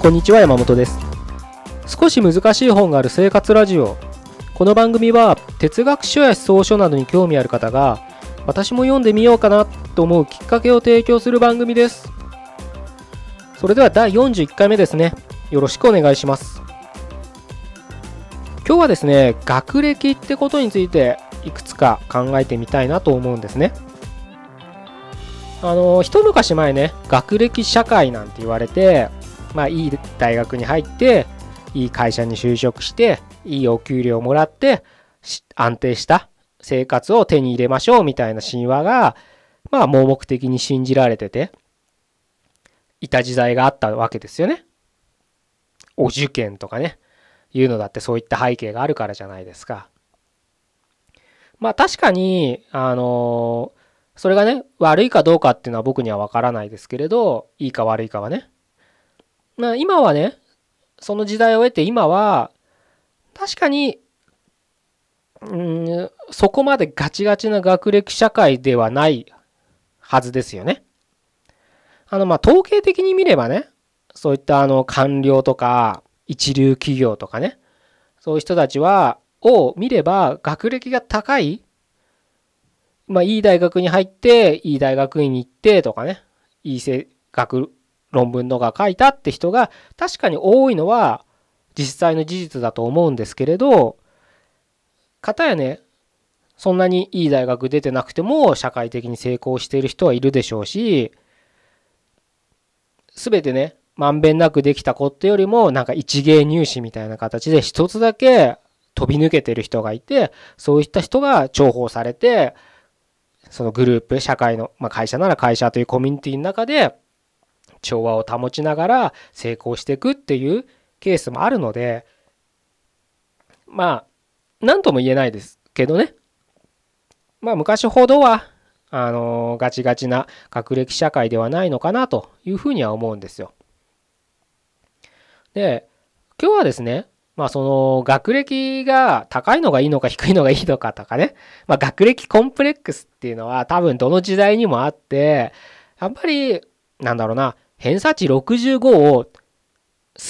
こんにちは山本です。少し難しい本がある生活ラジオ。この番組は哲学書や思想書などに興味ある方が私も読んでみようかなと思うきっかけを提供する番組です。それでは第41回目ですね。よろしくお願いします。今日はですね学歴ってことについていくつか考えてみたいなと思うんですね。あの一昔前ね学歴社会なんて言われてまあ、いい大学に入って、いい会社に就職して、いいお給料をもらって、安定した生活を手に入れましょうみたいな神話が、まあ、盲目的に信じられてて、いた時代があったわけですよね。お受験とかね、いうのだってそういった背景があるからじゃないですか。まあ確かに、あのそれがね、悪いかどうかっていうのは僕にはわからないですけれど、いいか悪いかはね。まあ今はね、その時代を経て今は、確かに、うん、そこまでガチガチな学歴社会ではないはずですよね。あの、まあ、統計的に見ればね、そういったあの、官僚とか、一流企業とかね、そういう人たちは、を見れば、学歴が高い、まあ、いい大学に入って、いい大学院に行ってとかね、いい学論文とか書いたって人が確かに多いのは実際の事実だと思うんですけれど、かたやね、そんなにいい大学出てなくても社会的に成功している人はいるでしょうし、全てね、まんべんなくできた子ってよりもなんか一芸入試みたいな形で一つだけ飛び抜けてる人がいて、そういった人が重宝されて、そのグループ、社会の、まあ、会社なら会社というコミュニティの中で調和を保ちながら成功していくっていうケースもあるのでまあ何とも言えないですけどねまあ昔ほどはあのガチガチな学歴社会ではないのかなというふうには思うんですよ。で今日はですねまあその学歴が高いのがいいのか低いのがいいのかとかね、まあ学歴コンプレックスっていうのは多分どの時代にもあって、やっぱりなんだろうな、偏差値65を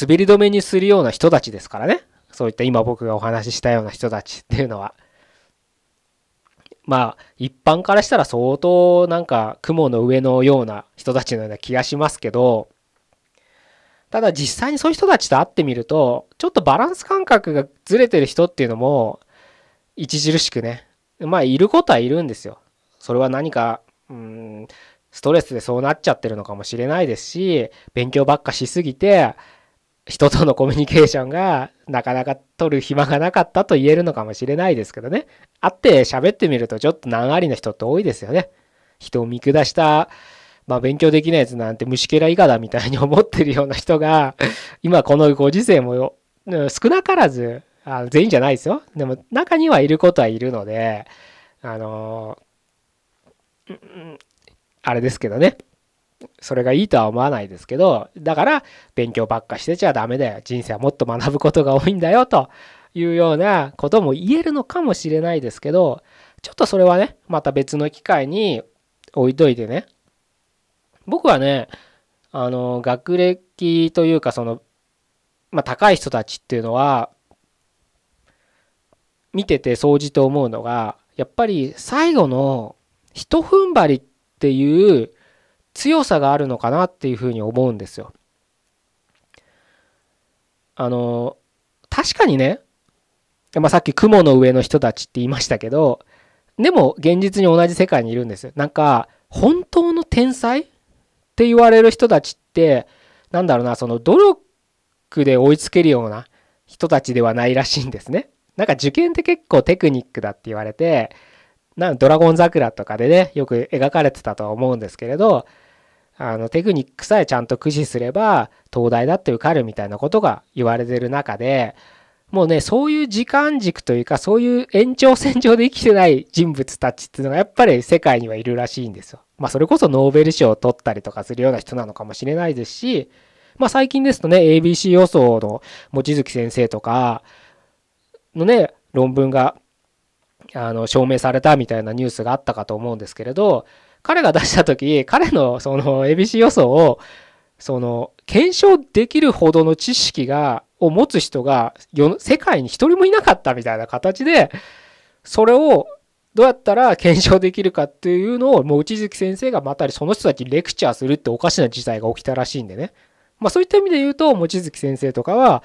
滑り止めにするような人たちですからね。そういった今僕がお話ししたような人たちっていうのは。まあ、一般からしたら相当なんか雲の上のような人たちのような気がしますけど、ただ実際にそういう人たちと会ってみると、ちょっとバランス感覚がずれてる人っていうのも、著しくね、まあいることはいるんですよ。それは何か、うん、ストレスでそうなっちゃってるのかもしれないですし、勉強ばっかしすぎて、人とのコミュニケーションがなかなか取る暇がなかったと言えるのかもしれないですけどね。会って喋ってみるとちょっと難ありな人って多いですよね。人を見下した、まあ勉強できないやつなんて虫けら以下だみたいに思ってるような人が、今このご時世も少なからず、あ全員じゃないですよ。でも中にはいることはいるので、あのあれですけどね。それがいいとは思わないですけど、だから勉強ばっかしてちゃダメだよ。人生はもっと学ぶことが多いんだよというようなことも言えるのかもしれないですけど、ちょっとそれはね、また別の機会に置いといてね。僕はね、あの、学歴というかその、まあ、高い人たちっていうのは、見てて総じて思うのが、やっぱり最後の一踏ん張りっていう強さがあるのかなっていうふうに思うんですよ。あの確かにね、まあ、さっき雲の上の人たちって言いましたけどでも現実に同じ世界にいるんですよ。なんか本当の天才って言われる人たちってなんだろうなその努力で追いつけるような人たちではないらしいんですね。なんか受験って結構テクニックだって言われてなドラゴン桜とかでね、よく描かれてたとは思うんですけれど、あの、テクニックさえちゃんと駆使すれば、東大だって受かるみたいなことが言われてる中で、もうね、そういう時間軸というか、そういう延長線上で生きてない人物たちっていうのがやっぱり世界にはいるらしいんですよ。まあそれこそノーベル賞を取ったりとかするような人なのかもしれないですし、まあ最近ですとね、ABC 予想の望月先生とかのね、論文があの証明されたみたいなニュースがあったかと思うんですけれど彼が出した時彼のその ABC 予想をその検証できるほどの知識がを持つ人が世界に一人もいなかったみたいな形でそれをどうやったら検証できるかっていうのをもう望月先生がまたその人たちにレクチャーするっておかしな事態が起きたらしいんでね。まあそういった意味で言うと望月先生とかは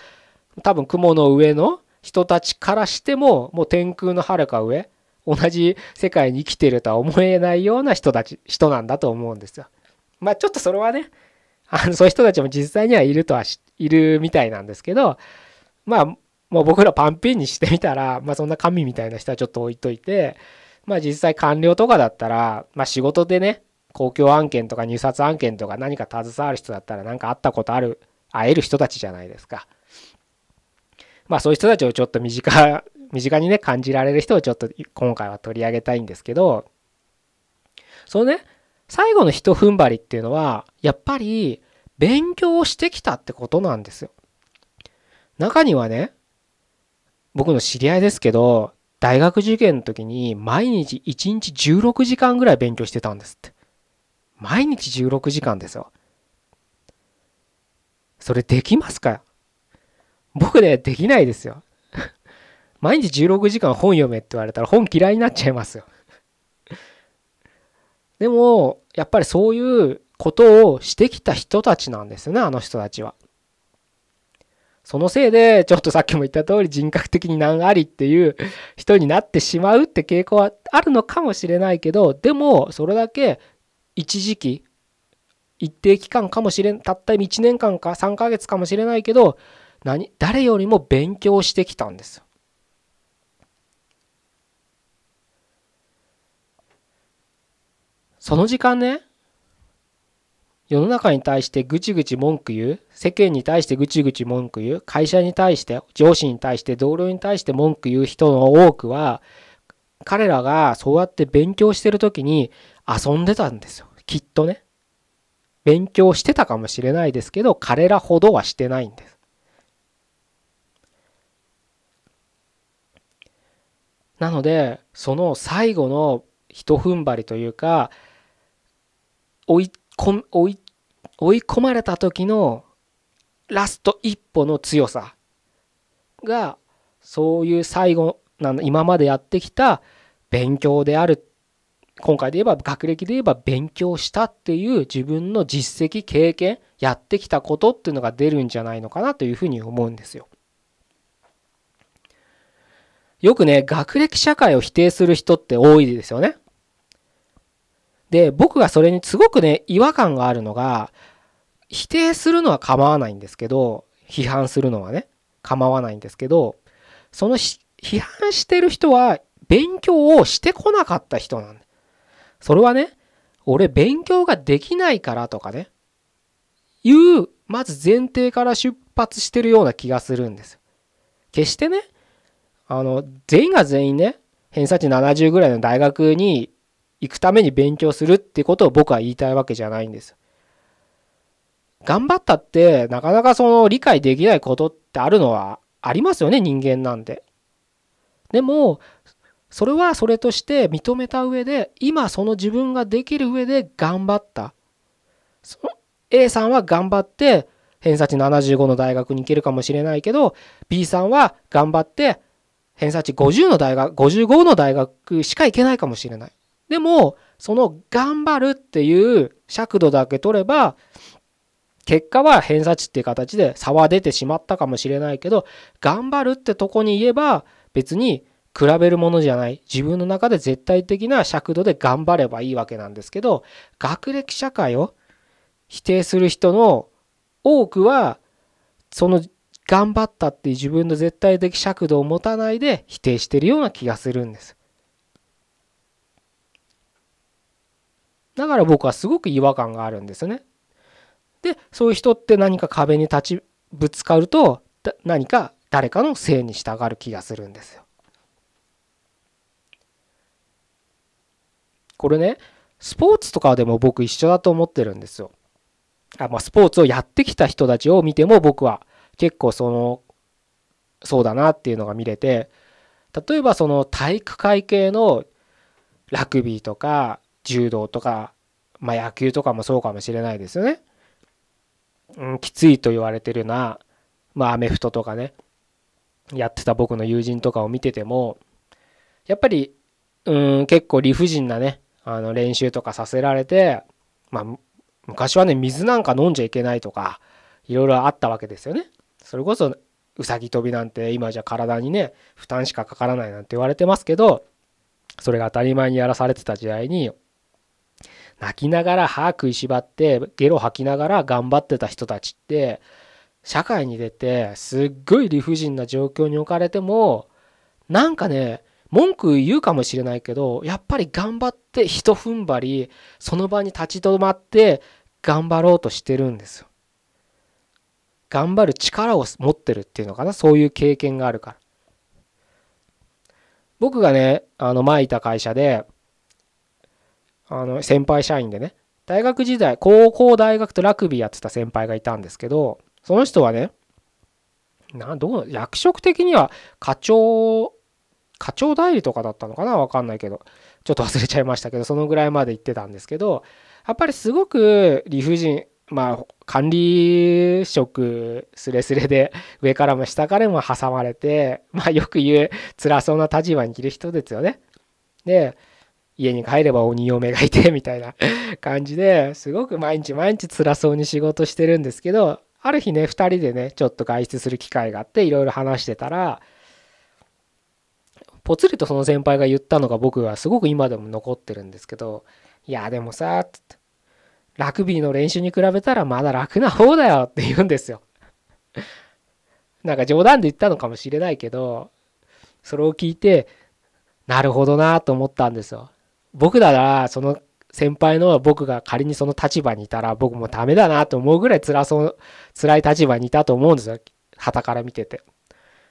多分雲の上の人たちからしてももう天空の遥か上同じ世界に生きてるとは思えないような人たち人なんだと思うんですよ。まあちょっとそれはねあのそういう人たちも実際にはいるとはいるみたいなんですけどまあもう僕らパンピンにしてみたらまあそんな神みたいな人はちょっと置いといてまあ実際官僚とかだったらまあ仕事でね公共案件とか入札案件とか何か携わる人だったら何か会ったことある会える人たちじゃないですか。まあそういう人たちをちょっと身近身近にね感じられる人をちょっと今回は取り上げたいんですけどそのね最後の一踏ん張りっていうのはやっぱり勉強をしてきたってことなんですよ。中にはね僕の知り合いですけど大学受験の時に毎日1日16時間ぐらい勉強してたんですって。毎日16時間ですよ。それできますか僕ね、できないですよ。毎日16時間本読めって言われたら本嫌いになっちゃいますよ。でも、やっぱりそういうことをしてきた人たちなんですね、あの人たちは。そのせいで、ちょっとさっきも言った通り人格的に難ありっていう人になってしまうって傾向はあるのかもしれないけど、でも、それだけ一時期、一定期間かもしれん、たった1年間か3ヶ月かもしれないけど、何、誰よりも勉強してきたんですよ。その時間ね、世の中に対してぐちぐち文句言う、世間に対してぐちぐち文句言う、会社に対して、上司に対して、同僚に対して文句言う人の多くは、彼らがそうやって勉強してる時に遊んでたんですよ。きっとね。勉強してたかもしれないですけど、彼らほどはしてないんです。なので、その最後の一踏ん張りというか、追い込まれた時のラスト一歩の強さがそういう最後な今までやってきた勉強である今回で言えば学歴で言えば勉強したっていう自分の実績経験やってきたことっていうのが出るんじゃないのかなというふうに思うんですよ。よくね学歴社会を否定する人って多いですよね。で、僕がそれにすごくね、違和感があるのが、否定するのは構わないんですけど、批判するのはね、構わないんですけど、その批判してる人は勉強をしてこなかった人なんだ。それはね、俺勉強ができないからとかね、いう、まず前提から出発してるような気がするんです。決してね、あの、全員が全員ね、偏差値70ぐらいの大学に行くために勉強するってことを僕は言いたいわけじゃないんです。頑張ったってなかなかその理解できないことってあるのはありますよね人間なんで。でもそれはそれとして認めた上で今その自分ができる上で頑張った。その A さんは頑張って偏差値75の大学に行けるかもしれないけど B さんは頑張って偏差値50の大学55の大学しか行けないかもしれない。でも、その頑張るっていう尺度だけ取れば、結果は偏差値っていう形で差は出てしまったかもしれないけど、頑張るってとこに言えば、別に比べるものじゃない。自分の中で絶対的な尺度で頑張ればいいわけなんですけど、学歴社会を否定する人の多くは、その頑張ったっていう自分の絶対的尺度を持たないで否定してるような気がするんです。だから僕はすごく違和感があるんですね。でそういう人って何か壁に立ちぶつかると何か誰かのせいに従う気がするんですよ。これねスポーツとかでも僕一緒だと思ってるんですよ。あまあ、スポーツをやってきた人たちを見ても僕は結構そのそうだなっていうのが見れて例えばその体育会系のラグビーとか柔道とか、まあ、野球とかもそうかもしれないですよね。うん、きついと言われてるな、まあ、アメフトとかね、やってた僕の友人とかを見てても、やっぱり、うん、結構理不尽なね、あの練習とかさせられて、まあ、昔はね、水なんか飲んじゃいけないとか、いろいろあったわけですよね。それこそ、うさぎ跳びなんて今じゃ体にね、負担しかかからないなんて言われてますけど、それが当たり前にやらされてた時代に、泣きながら歯食いしばってゲロ吐きながら頑張ってた人たちって社会に出てすっごい理不尽な状況に置かれてもなんかね文句言うかもしれないけどやっぱり頑張ってひと踏ん張りその場に立ち止まって頑張ろうとしてるんですよ。頑張る力を持ってるっていうのかな？そういう経験があるから。僕がねあの前いた会社であの先輩社員でね大学時代高校大学とラグビーやってた先輩がいたんですけどその人はねなどう役職的には課長課長代理とかだったのかな？わかんないけどちょっと忘れちゃいましたけどそのぐらいまで行ってたんですけどやっぱりすごく理不尽。まあ管理職すれすれで上からも下からも挟まれてまあよく言う辛そうな立場にいる人ですよね。で家に帰れば鬼嫁がいてみたいな 感じですごく毎日毎日辛そうに仕事してるんですけどある日ね2人でねちょっと外出する機会があっていろいろ話してたらぽつりとその先輩が言ったのが僕はすごく今でも残ってるんですけどいやでもさラグビーの練習に比べたらまだ楽な方だよって言うんですよ。なんか冗談で言ったのかもしれないけどそれを聞いてなるほどなと思ったんですよ。僕ならその先輩の僕が仮にその立場にいたら僕もダメだなと思うぐらい辛そう辛い立場にいたと思うんですよ。旗から見てて。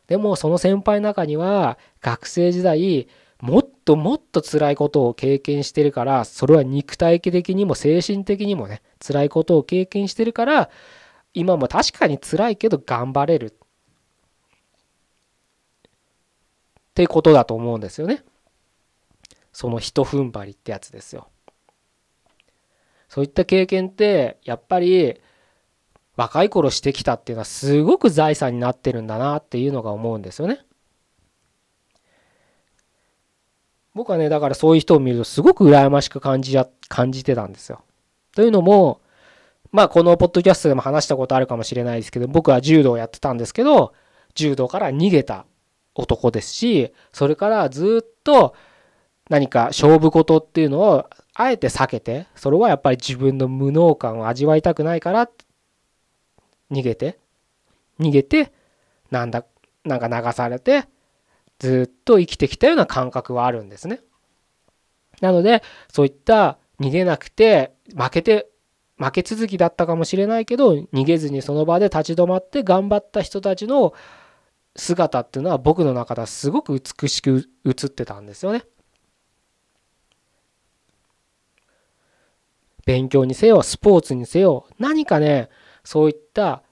でもその先輩の中には学生時代もっともっと辛いことを経験してるからそれは肉体的にも精神的にもね辛いことを経験してるから今も確かに辛いけど頑張れるってことだと思うんですよね。そのひと踏ん張りってやつですよ。そういった経験ってやっぱり若い頃してきたっていうのはすごく財産になってるんだなっていうのが思うんですよね。僕はねだからそういう人を見るとすごく羨ましく感じや感じてたんですよ。というのもまあこのポッドキャストでも話したことあるかもしれないですけど僕は柔道をやってたんですけど柔道から逃げた男ですしそれからずっと何か勝負事っていうのをあえて避けてそれはやっぱり自分の無能感を味わいたくないから逃げて逃げてなんだなんか流されてずっと生きてきたような感覚はあるんですね。なのでそういった逃げなくて負けて負け続きだったかもしれないけど逃げずにその場で立ち止まって頑張った人たちの姿っていうのは僕の中ではすごく美しく映ってたんですよね。勉強にせよスポーツにせよ何かねそういった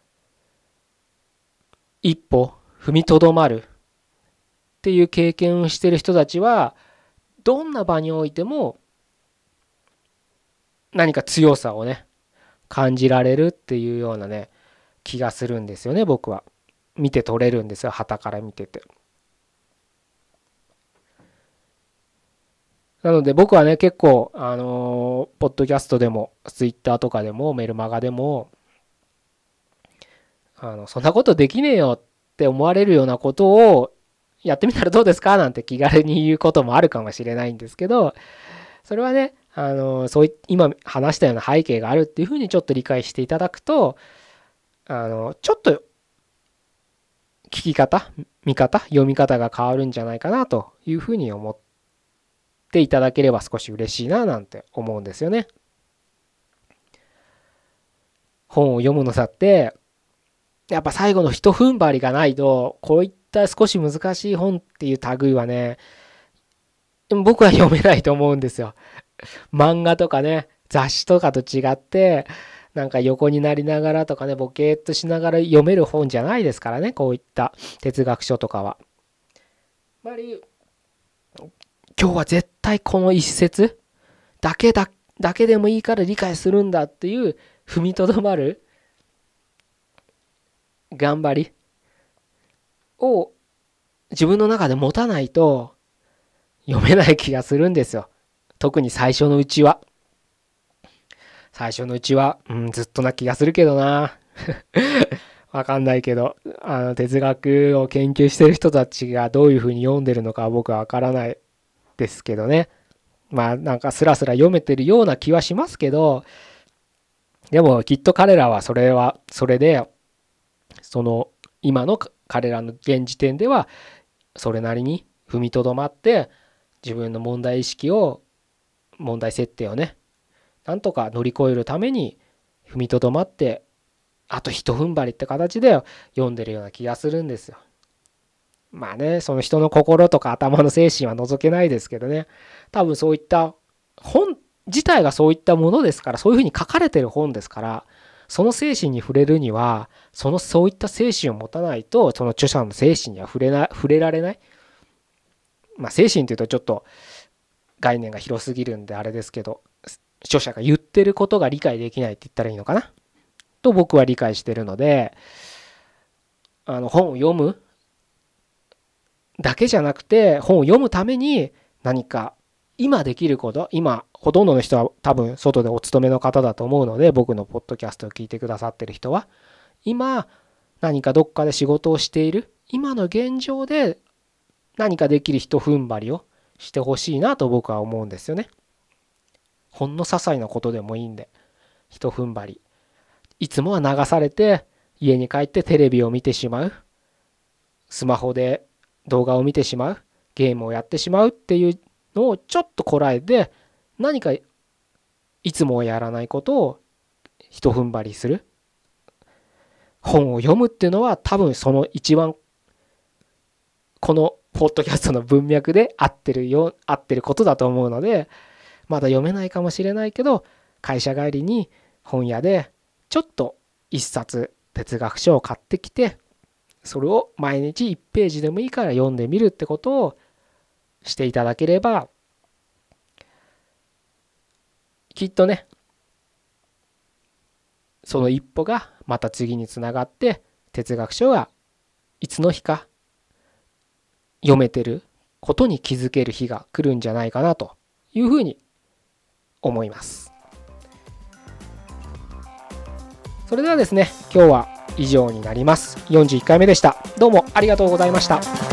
一歩踏みとどまるっていう経験をしてる人たちはどんな場においても何か強さをね感じられるっていうようなね気がするんですよね僕は見て取れるんですよ旗から見てて。なので僕はね、結構、あのー、ポッドキャストでも、ツイッターとかでも、メルマガでも、あの、そんなことできねえよって思われるようなことをやってみたらどうですか？なんて気軽に言うこともあるかもしれないんですけど、それはね、あの、そうい今話したような背景があるっていうふうにちょっと理解していただくと、あの、ちょっと聞き方、見方、読み方が変わるんじゃないかなというふうに思ってていただければ少し嬉しいななんて思うんですよね。本を読むのさってやっぱ最後の一踏ん張りがないとこういった少し難しい本っていう類はね僕は読めないと思うんですよ。漫画とかね雑誌とかと違ってなんか横になりながらとかねボケーっとしながら読める本じゃないですからねこういった哲学書とかは。やっぱり今日は絶対この一節だけだだけでもいいから理解するんだっていう踏みとどまる頑張りを自分の中で持たないと読めない気がするんですよ。特に最初のうちは。最初のうちは、うん、ずっとな気がするけどな。わかんないけど、あの、哲学を研究してる人たちがどういうふうに読んでるのかは僕はわからないですけどね。まあ、なんかスラスラ読めてるような気はしますけど、でもきっと彼らはそれは、それで、その、今の彼らの現時点では、それなりに踏みとどまって、自分の問題意識を、問題設定をね、なんとか乗り越えるために踏みとどまってあと一踏ん張りって形で読んでるような気がするんですよ。まあね、その人の心とか頭の精神は除けないですけどね、多分そういった本自体がそういったものですから、そういうふうに書かれてる本ですから、その精神に触れるには、そのそういった精神を持たないと、その著者の精神には触れな触れられない。まあ精神っていうとちょっと概念が広すぎるんであれですけど、著者が言ってることが理解できないって言ったらいいのかな？と僕は理解してるので、あの本を読むだけじゃなくて、本を読むために何か今できること、今、ほとんどの人は多分外でお勤めの方だと思うので、僕のポッドキャストを聞いてくださってる人は、今、何かどっかで仕事をしている、今の現状で何かできる人踏ん張りをしてほしいなと僕は思うんですよね。ほんの些細なことでもいいんで、人踏ん張り。いつもは流されて家に帰ってテレビを見てしまう。スマホで動画を見てしまう。ゲームをやってしまうっていうのをちょっとこらえて何かいつもやらないことをひと踏ん張りする。本を読むっていうのは多分その一番このポッドキャストの文脈で合ってるよ合ってることだと思うのでまだ読めないかもしれないけど会社帰りに本屋でちょっと一冊哲学書を買ってきてそれを毎日1ページでもいいから読んでみるってことをしていただければきっとねその一歩がまた次につながって哲学書がいつの日か読めてることに気づける日が来るんじゃないかなというふうに思います。それではですね、今日は以上になります。41回目でした。どうもありがとうございました。